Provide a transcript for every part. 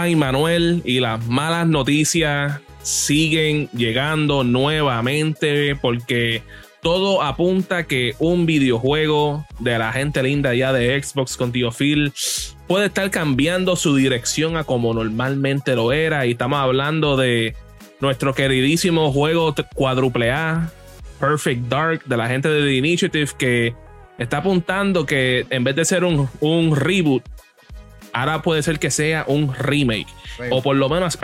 Ay, Manuel, y las malas noticias siguen llegando nuevamente porque todo apunta que un videojuego de la gente linda ya de Xbox con Tío Phil puede estar cambiando su dirección a como normalmente lo era. Y estamos hablando de nuestro queridísimo juego cuádruple A, Perfect Dark, de la gente de The Initiative, que está apuntando que en vez de ser un, un reboot, ahora puede ser que sea un remake. O por lo menos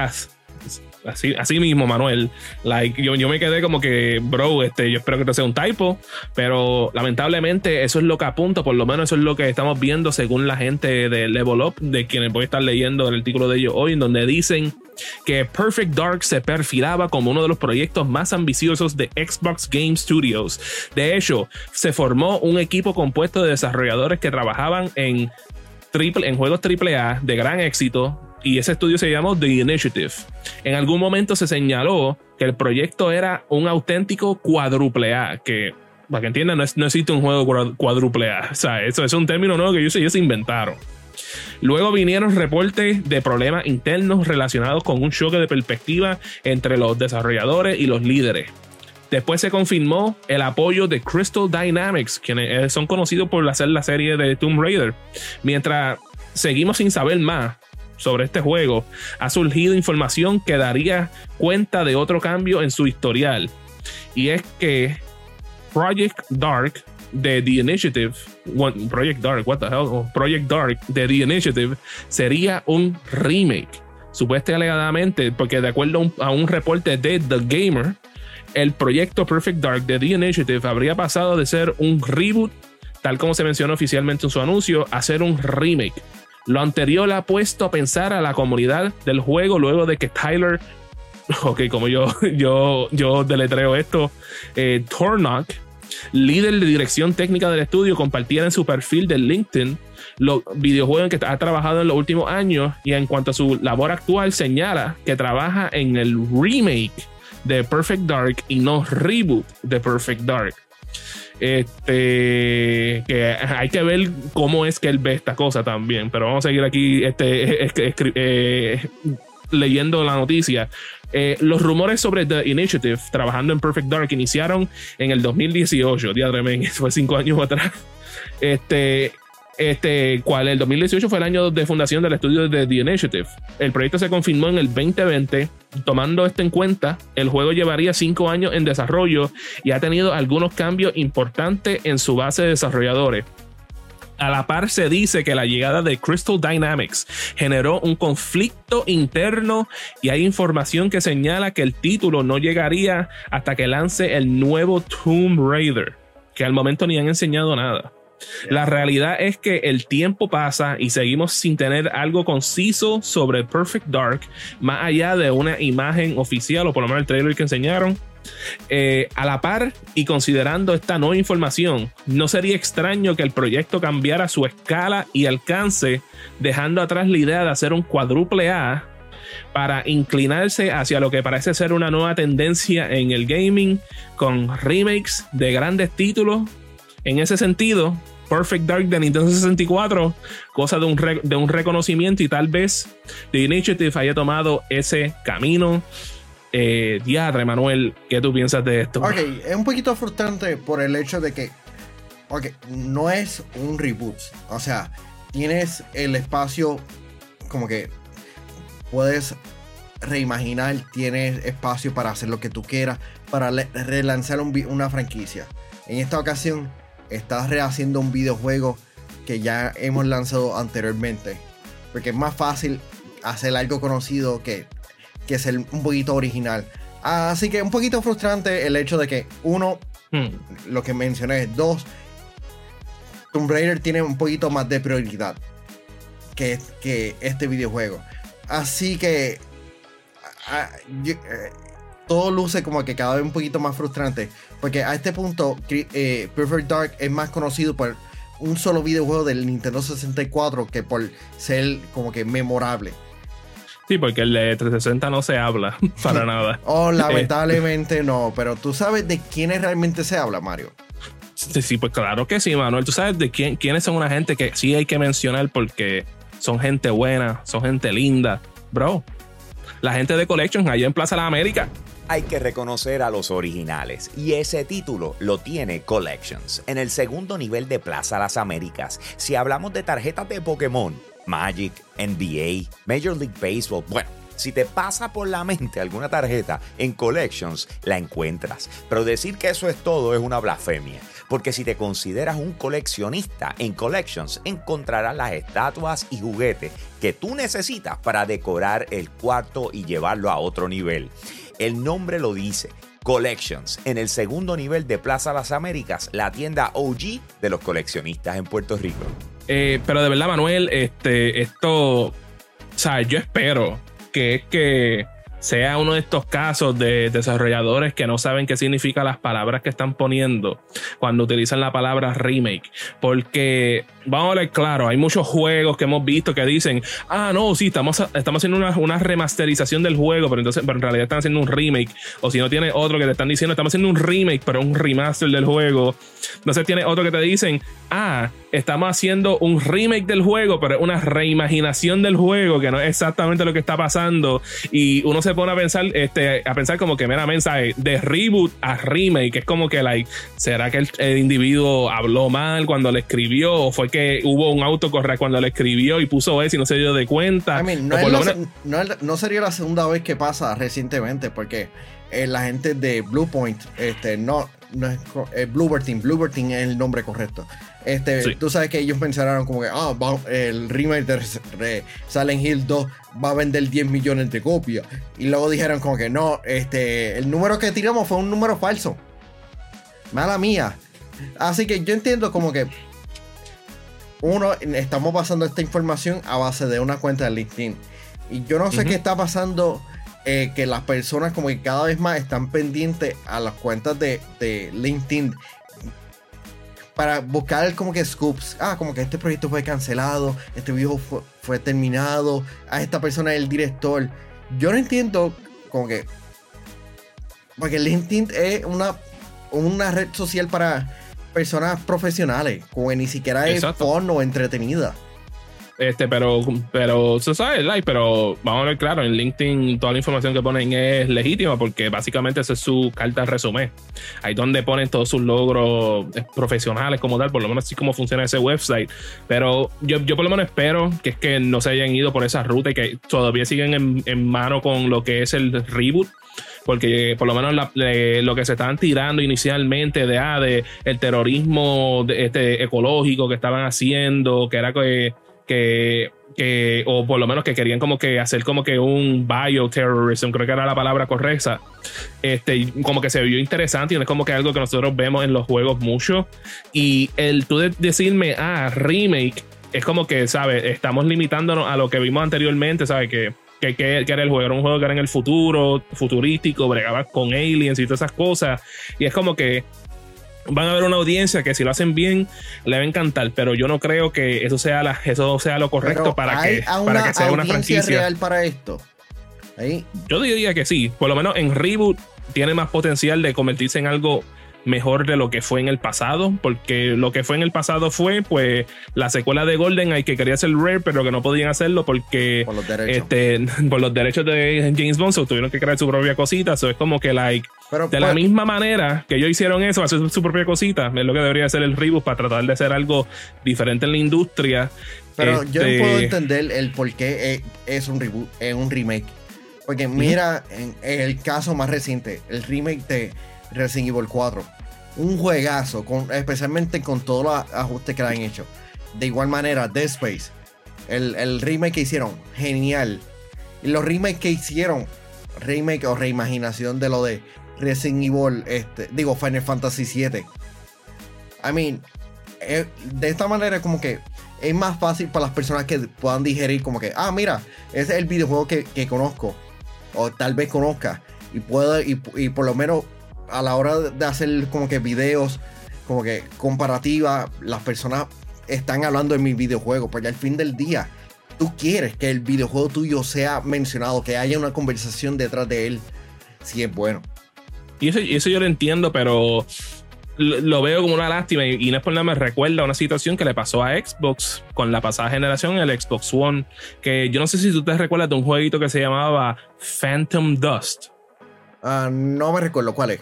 Así, así mismo, Manuel. Like, yo, yo me quedé como que, bro, este, yo espero que esto sea un typo, pero lamentablemente eso es lo que apunta, por lo menos eso es lo que estamos viendo según la gente de Level Up, de quienes voy a estar leyendo el artículo de ellos hoy, en donde dicen que Perfect Dark se perfilaba como uno de los proyectos más ambiciosos de Xbox Game Studios. De hecho, se formó un equipo compuesto de desarrolladores que trabajaban en, triple, en juegos AAA de gran éxito y ese estudio se llamó The Initiative. En algún momento se señaló que el proyecto era un auténtico cuádruple A, que para que entiendan, no, existe un juego cuádruple A. O sea, eso es un término nuevo que ellos, se inventaron. Luego vinieron reportes de problemas internos relacionados con un choque de perspectiva entre los desarrolladores y los líderes. Después se confirmó el apoyo de Crystal Dynamics, quienes son conocidos por hacer la serie de Tomb Raider. Mientras seguimos sin saber más, sobre este juego, ha surgido información que daría cuenta de otro cambio en su historial. Y es que Project Dark de The Initiative, Project Dark, what the hell, Project Dark de The Initiative sería un remake. Supuestamente alegadamente, porque de acuerdo a un, reporte de The Gamer, el proyecto Perfect Dark de The Initiative habría pasado de ser un reboot, tal como se mencionó oficialmente en su anuncio, a ser un remake. Lo anterior ha puesto a pensar a la comunidad del juego luego de que Tyler, ok, como yo, yo, yo deletreo esto, eh, Tornock, líder de dirección técnica del estudio, compartiera en su perfil de LinkedIn los videojuegos en que ha trabajado en los últimos años y en cuanto a su labor actual señala que trabaja en el remake de Perfect Dark y no reboot de Perfect Dark. Este, que hay que ver cómo es que él ve esta cosa también. Pero vamos a seguir aquí este, eh, leyendo la noticia. Eh, los rumores sobre The Initiative trabajando en Perfect Dark iniciaron en el 2018, día de fue cinco años atrás. Este, este, cual el 2018 fue el año de fundación del estudio de The Initiative. El proyecto se confirmó en el 2020. Tomando esto en cuenta, el juego llevaría cinco años en desarrollo y ha tenido algunos cambios importantes en su base de desarrolladores. A la par se dice que la llegada de Crystal Dynamics generó un conflicto interno y hay información que señala que el título no llegaría hasta que lance el nuevo Tomb Raider, que al momento ni han enseñado nada. La realidad es que el tiempo pasa y seguimos sin tener algo conciso sobre Perfect Dark, más allá de una imagen oficial o por lo menos el trailer que enseñaron. Eh, a la par y considerando esta nueva información, no sería extraño que el proyecto cambiara su escala y alcance, dejando atrás la idea de hacer un cuádruple A para inclinarse hacia lo que parece ser una nueva tendencia en el gaming con remakes de grandes títulos. En ese sentido, Perfect Dark de Nintendo 64, cosa de un, de un reconocimiento y tal vez The Initiative haya tomado ese camino. Eh, Diadre, Manuel, ¿qué tú piensas de esto? Ok, es un poquito frustrante por el hecho de que, no es un reboot. O sea, tienes el espacio como que puedes reimaginar, tienes espacio para hacer lo que tú quieras, para relanzar una franquicia. En esta ocasión estás rehaciendo un videojuego que ya hemos lanzado anteriormente. Porque es más fácil hacer algo conocido que, que ser un poquito original. Así que un poquito frustrante el hecho de que, uno, hmm. lo que mencioné, dos, Tomb Raider tiene un poquito más de prioridad que, que este videojuego. Así que eh, todo luce como que cada vez un poquito más frustrante. Porque a este punto, eh, Perfect Dark es más conocido por un solo videojuego del Nintendo 64 que por ser como que memorable. Sí, porque el de 360 no se habla para nada. oh, lamentablemente no. Pero tú sabes de quiénes realmente se habla, Mario. Sí, sí, pues claro que sí, Manuel. Tú sabes de quién, quiénes son una gente que sí hay que mencionar porque son gente buena, son gente linda bro. La gente de Collections allá en Plaza de la América. Hay que reconocer a los originales y ese título lo tiene Collections en el segundo nivel de Plaza Las Américas. Si hablamos de tarjetas de Pokémon, Magic, NBA, Major League Baseball, bueno, si te pasa por la mente alguna tarjeta en Collections, la encuentras. Pero decir que eso es todo es una blasfemia. Porque si te consideras un coleccionista en Collections, encontrarás las estatuas y juguetes que tú necesitas para decorar el cuarto y llevarlo a otro nivel. El nombre lo dice. Collections, en el segundo nivel de Plaza Las Américas, la tienda OG de los coleccionistas en Puerto Rico. Eh, pero de verdad, Manuel, este, esto, o sea, yo espero que es que sea uno de estos casos de desarrolladores que no saben qué significa las palabras que están poniendo cuando utilizan la palabra remake. Porque, vamos a ver claro, hay muchos juegos que hemos visto que dicen, ah, no, sí, estamos, estamos haciendo una, remasterización del juego, pero entonces pero en realidad están haciendo un remake. O si no tiene otro que te están diciendo, estamos haciendo un remake, pero un remaster del juego. Entonces tiene otro que te dicen, ah, estamos haciendo un remake del juego, pero una reimaginación del juego, que no es exactamente lo que está pasando. Y uno se pone a pensar, este, a pensar como que mera mensaje de reboot a remake, es como que like, ¿será que el, individuo habló mal cuando le escribió? ¿O fue que hubo un autocorrect cuando le escribió y puso eso y no se dio de cuenta? no, sería la segunda vez que pasa recientemente, porque eh, la gente de Bluepoint, este, no, no es eh, Bluebird Bluebird es el nombre correcto. Este, Tú sabes que ellos pensaron como que ah, el remake de Silent Hill 2 va a vender 10 millones de copias. Y luego dijeron como que no, este, el número que tiramos fue un número falso. Mala mía. Así que yo entiendo como que uno, estamos pasando esta información a base de una cuenta de LinkedIn. Y yo no sé qué está pasando. Eh, que las personas como que cada vez más están pendientes a las cuentas de, de LinkedIn para buscar como que scoops. Ah, como que este proyecto fue cancelado, este video fue, terminado, a esta persona es el director. Yo no entiendo como que... Porque LinkedIn es una, una red social para personas profesionales, como que ni siquiera es porno entretenida. Este, pero, pero, se sabe, like, pero vamos a ver claro, en LinkedIn toda la información que ponen es legítima porque básicamente esa es su carta resumen. Ahí donde ponen todos sus logros eh, profesionales como tal, por lo menos así como funciona ese website. Pero yo, yo por lo menos espero que es que no se hayan ido por esa ruta y que todavía siguen en, en mano con lo que es el reboot porque por lo menos lo que se estaban tirando inicialmente de, ah, de el terrorismo este, ecológico que estaban haciendo, que era que que, que, o por lo menos que querían como que hacer como que un bioterrorism, creo que era la palabra correcta, este, como que se vio interesante y es como que algo que nosotros vemos en los juegos mucho. Y el tú decirme, ah, remake, es como que, ¿sabes? Estamos limitándonos a lo que vimos anteriormente, ¿sabes? Que, que, que, era el juego, era un juego que era en el futuro, futurístico, bregaba con aliens y todas esas cosas. Y es como que van a ver una audiencia que si lo hacen bien le va a encantar, pero yo no creo que eso sea, la, eso sea lo correcto para que, para que sea una franquicia. real para esto. Yo diría que sí, por lo menos en reboot tiene más potencial de convertirse en algo mejor de lo que fue en el pasado, porque lo que fue en el pasado fue pues la secuela de Golden hay que quería hacer Rare, pero que no podían hacerlo porque por los derechos, este, por los derechos de James Bond, tuvieron que crear su propia cosita, eso es como que like de la pues- misma manera que ellos hicieron eso, hacer su propia cosita, es lo que debería hacer el reboot para tratar de hacer algo diferente en la industria. Pero yo no puedo este, entender el por qué es un reboot, es un remake. Porque mira, en el caso más reciente, el remake de Resident Evil 4. Un juegazo, con, especialmente con todos los ajustes que le han hecho. De igual manera, Dead Space. El, remake que hicieron, genial. Y los remakes que hicieron, remake o reimaginación de lo de Resident Evil, este, digo, Final Fantasy VII. I mean, eh, de esta manera como que es más fácil para las personas que puedan digerir como que, ah, mira, ese es el videojuego que, conozco. O tal vez conozca. Y puedo, y, por lo menos a la hora de hacer como que videos, como que comparativa, las personas están hablando de mi videojuego, porque al fin del día, tú quieres que el videojuego tuyo sea mencionado, que haya una conversación detrás de él, si es bueno. Y eso, eso yo lo entiendo, pero lo veo como una lástima y, no es por nada me recuerda una situación que le pasó a Xbox con la pasada generación, el Xbox One, que yo no sé si tú te recuerdas de un jueguito que se llamaba Phantom Dust. Ah, no me recuerdo cuál es.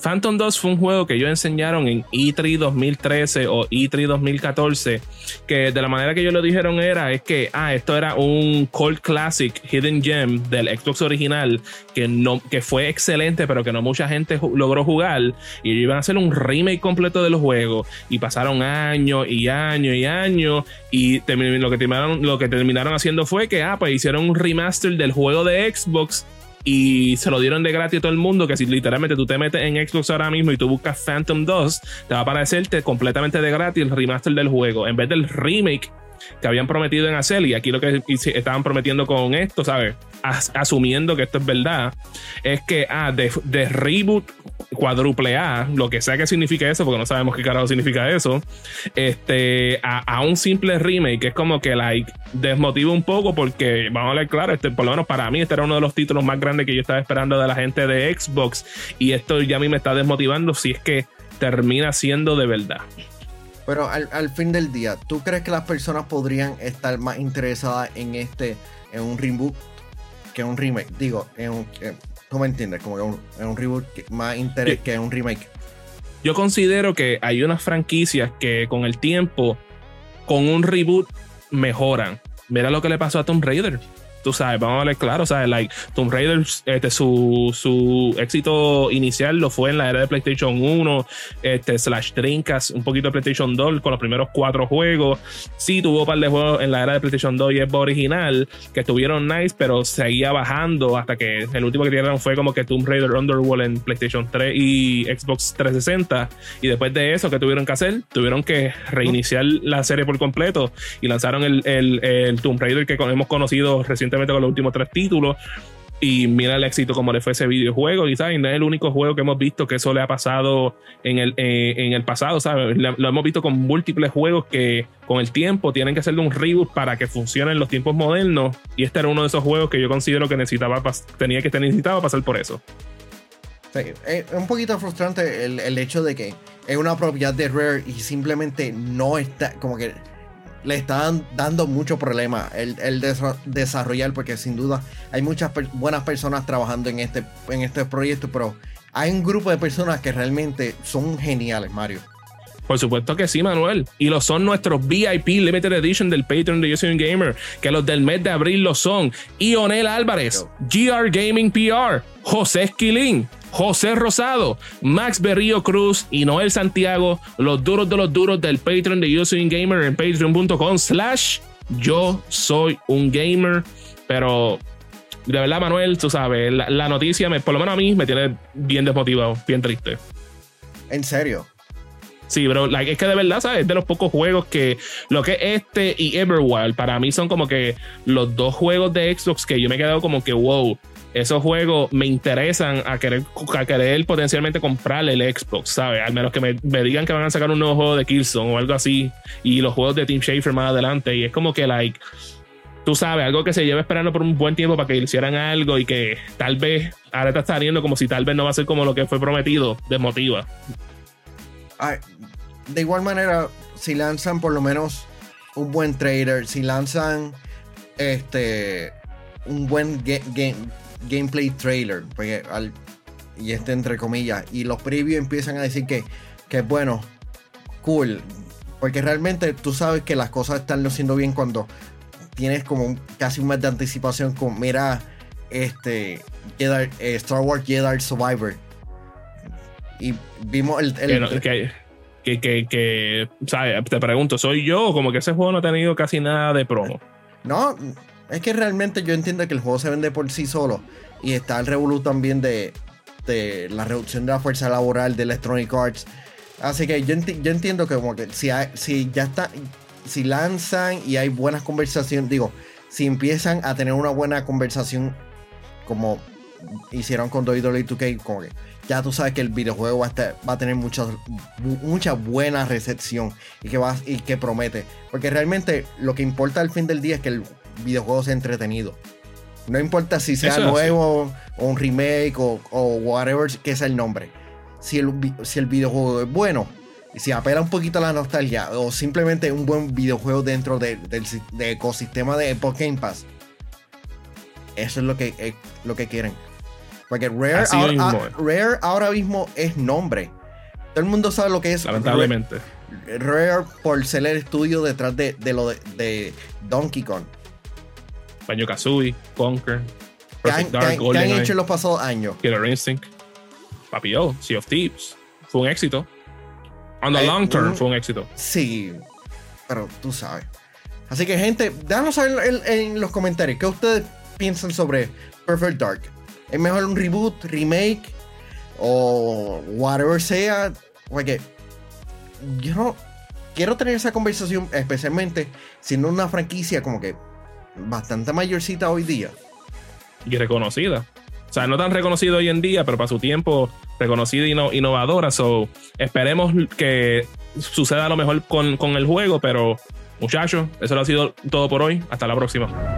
Phantom 2 fue un juego que ellos enseñaron en E3 2013 o E3 2014, que de la manera que ellos lo dijeron era, es que, ah, esto era un Cold Classic Hidden Gem del Xbox original, que, no, que fue excelente, pero que no mucha gente logró jugar, y iban a hacer un remake completo de los juegos, y pasaron años y años y años, y lo que terminaron, lo que terminaron haciendo fue que, ah, pues hicieron un remaster del juego de Xbox y se lo dieron de gratis a todo el mundo. Que si literalmente tú te metes en Xbox ahora mismo y tú buscas Phantom 2, te va a aparecerte completamente de gratis el remaster del juego en vez del remake que habían prometido en hacer. Y aquí lo que estaban prometiendo con esto, ¿sabes? asumiendo que esto es verdad, es que ah, de, reboot cuádruple A, lo que sea que signifique eso, porque no sabemos qué carajo significa eso, este, a, un simple remake, que es como que like desmotiva un poco, porque vamos a ver claro, este, por lo menos para mí, este era uno de los títulos más grandes que yo estaba esperando de la gente de Xbox, y esto ya a mí me está desmotivando si es que termina siendo de verdad. Pero al, al fin del día, ¿tú crees que las personas podrían estar más interesadas en este, en un reboot que un remake. Digo, en un, ¿tú me entiendes? Como que un, en un reboot más interés que en un remake. Yo considero que hay unas franquicias que con el tiempo, con un reboot, mejoran. Mira lo que le pasó a Tomb Raider tú sabes, vamos a ver claro, ¿sabes? Like, Tomb Raider, este, su, su éxito inicial lo fue en la era de PlayStation 1, este, slash Trincas, un poquito de PlayStation 2 con los primeros cuatro juegos. Sí, tuvo un par de juegos en la era de PlayStation 2 y Xbox original que estuvieron nice, pero seguía bajando hasta que el último que tiraron fue como que Tomb Raider Underworld en PlayStation 3 y Xbox 360. Y después de eso, ¿qué tuvieron que hacer? Tuvieron que reiniciar la serie por completo y lanzaron el, el, el Tomb Raider que hemos conocido recientemente con los últimos tres títulos. Y mira el éxito como le fue ese videojuego. Y ¿sabes? no es el único juego que hemos visto que eso le ha pasado en el, eh, en el pasado. ¿sabes? Lo hemos visto con múltiples juegos que con el tiempo tienen que hacerle un reboot para que funcionen los tiempos modernos. Y este era uno de esos juegos que yo considero que necesitaba, tenía que necesitaba pasar por eso. es un poquito frustrante el, el hecho de que es una propiedad de Rare y simplemente no está como que le están dando mucho problema el, el desarrollar, porque sin duda hay muchas buenas personas trabajando en este, en este proyecto, pero hay un grupo de personas que realmente son geniales, Mario. Por supuesto que sí, Manuel. Y lo son nuestros VIP Limited Edition del Patreon de Yo Soy un Gamer, que los del mes de abril lo son. Ionel Álvarez, GR Gaming PR, José Esquilín, José Rosado, Max Berrío Cruz y Noel Santiago, los duros de los duros del Patreon de Yo Soy un Gamer en patreon.com slash yo soy un gamer. Pero de verdad, Manuel, tú sabes, la, noticia, me, por lo menos a mí, me tiene bien desmotivado, bien triste. ¿En serio? Sí, pero es que de verdad, ¿sabes? De los pocos juegos que lo que este y Everwild para mí son como que los dos juegos de Xbox que yo me he quedado como que, wow, esos juegos me interesan a querer, a querer potencialmente comprarle el Xbox, ¿sabes? Al menos que me, digan que van a sacar un nuevo juego de Killzone o algo así. Y los juegos de Team Schafer más adelante. Y es como que, like, tú sabes, algo que se lleva esperando por un buen tiempo para que hicieran algo y que tal vez ahora está saliendo como si tal vez no va a ser como lo que fue prometido, desmotiva. de igual manera, si lanzan por lo menos un buen trader, si lanzan este un buen game, gameplay trailer, porque y este entre comillas, y los previews empiezan a decir que, que bueno, cool, porque realmente tú sabes que las cosas están haciendo bien cuando tienes como casi un mes de anticipación con, mira, este, eh, Star Wars Jedi Survivor. Y vimos el... que, que, que, te pregunto, ¿soy yo o como que ese juego no ha tenido casi nada de promo? No, es que realmente yo entiendo que el juego se vende por sí solo. Y está el revolú también de, la reducción de la fuerza laboral de Electronic Arts. Así que yo, entiendo que como que si, si ya está, si lanzan y hay buenas conversaciones, digo, si empiezan a tener una buena conversación como hicieron con WWE 2K, como que ya tú sabes que el videojuego va a, va a tener mucha, mucha buena recepción y que, va, y que promete. Porque realmente lo que importa al fin del día es que el videojuegos entretenidos. No importa si sea nuevo o un remake o, whatever que sea el nombre. si el, si el videojuego es bueno. Y si apela un poquito a la nostalgia o simplemente un buen videojuego dentro del ecosistema de Epoch Game Pass. Eso es lo que, eh, lo que quieren. Porque Rare ahora, Rare ahora mismo es nombre. Todo el mundo sabe lo que es. Lamentablemente. Rare, por ser el estudio detrás de, lo de, Donkey Kong. Baño Kazooie, Conker. ¿Qué han, han hecho en los pasados años? Killer Instinct. Papio, Sea of Thieves. Fue un éxito. On the eh, long term fue un éxito. Sí, pero tú sabes. Así que, gente, déjanos saber en, los comentarios qué ustedes piensan sobre Perfect Dark. ¿Es mejor un reboot, remake o whatever sea? Porque yo no quiero tener esa conversación, especialmente siendo una franquicia como que bastante mayorcita hoy día. Y reconocida. O sea, no tan reconocido hoy en día, pero para su tiempo reconocida y innovadora. So, esperemos que suceda lo mejor con, con el juego, pero muchachos, eso ha sido todo por hoy. Hasta la próxima.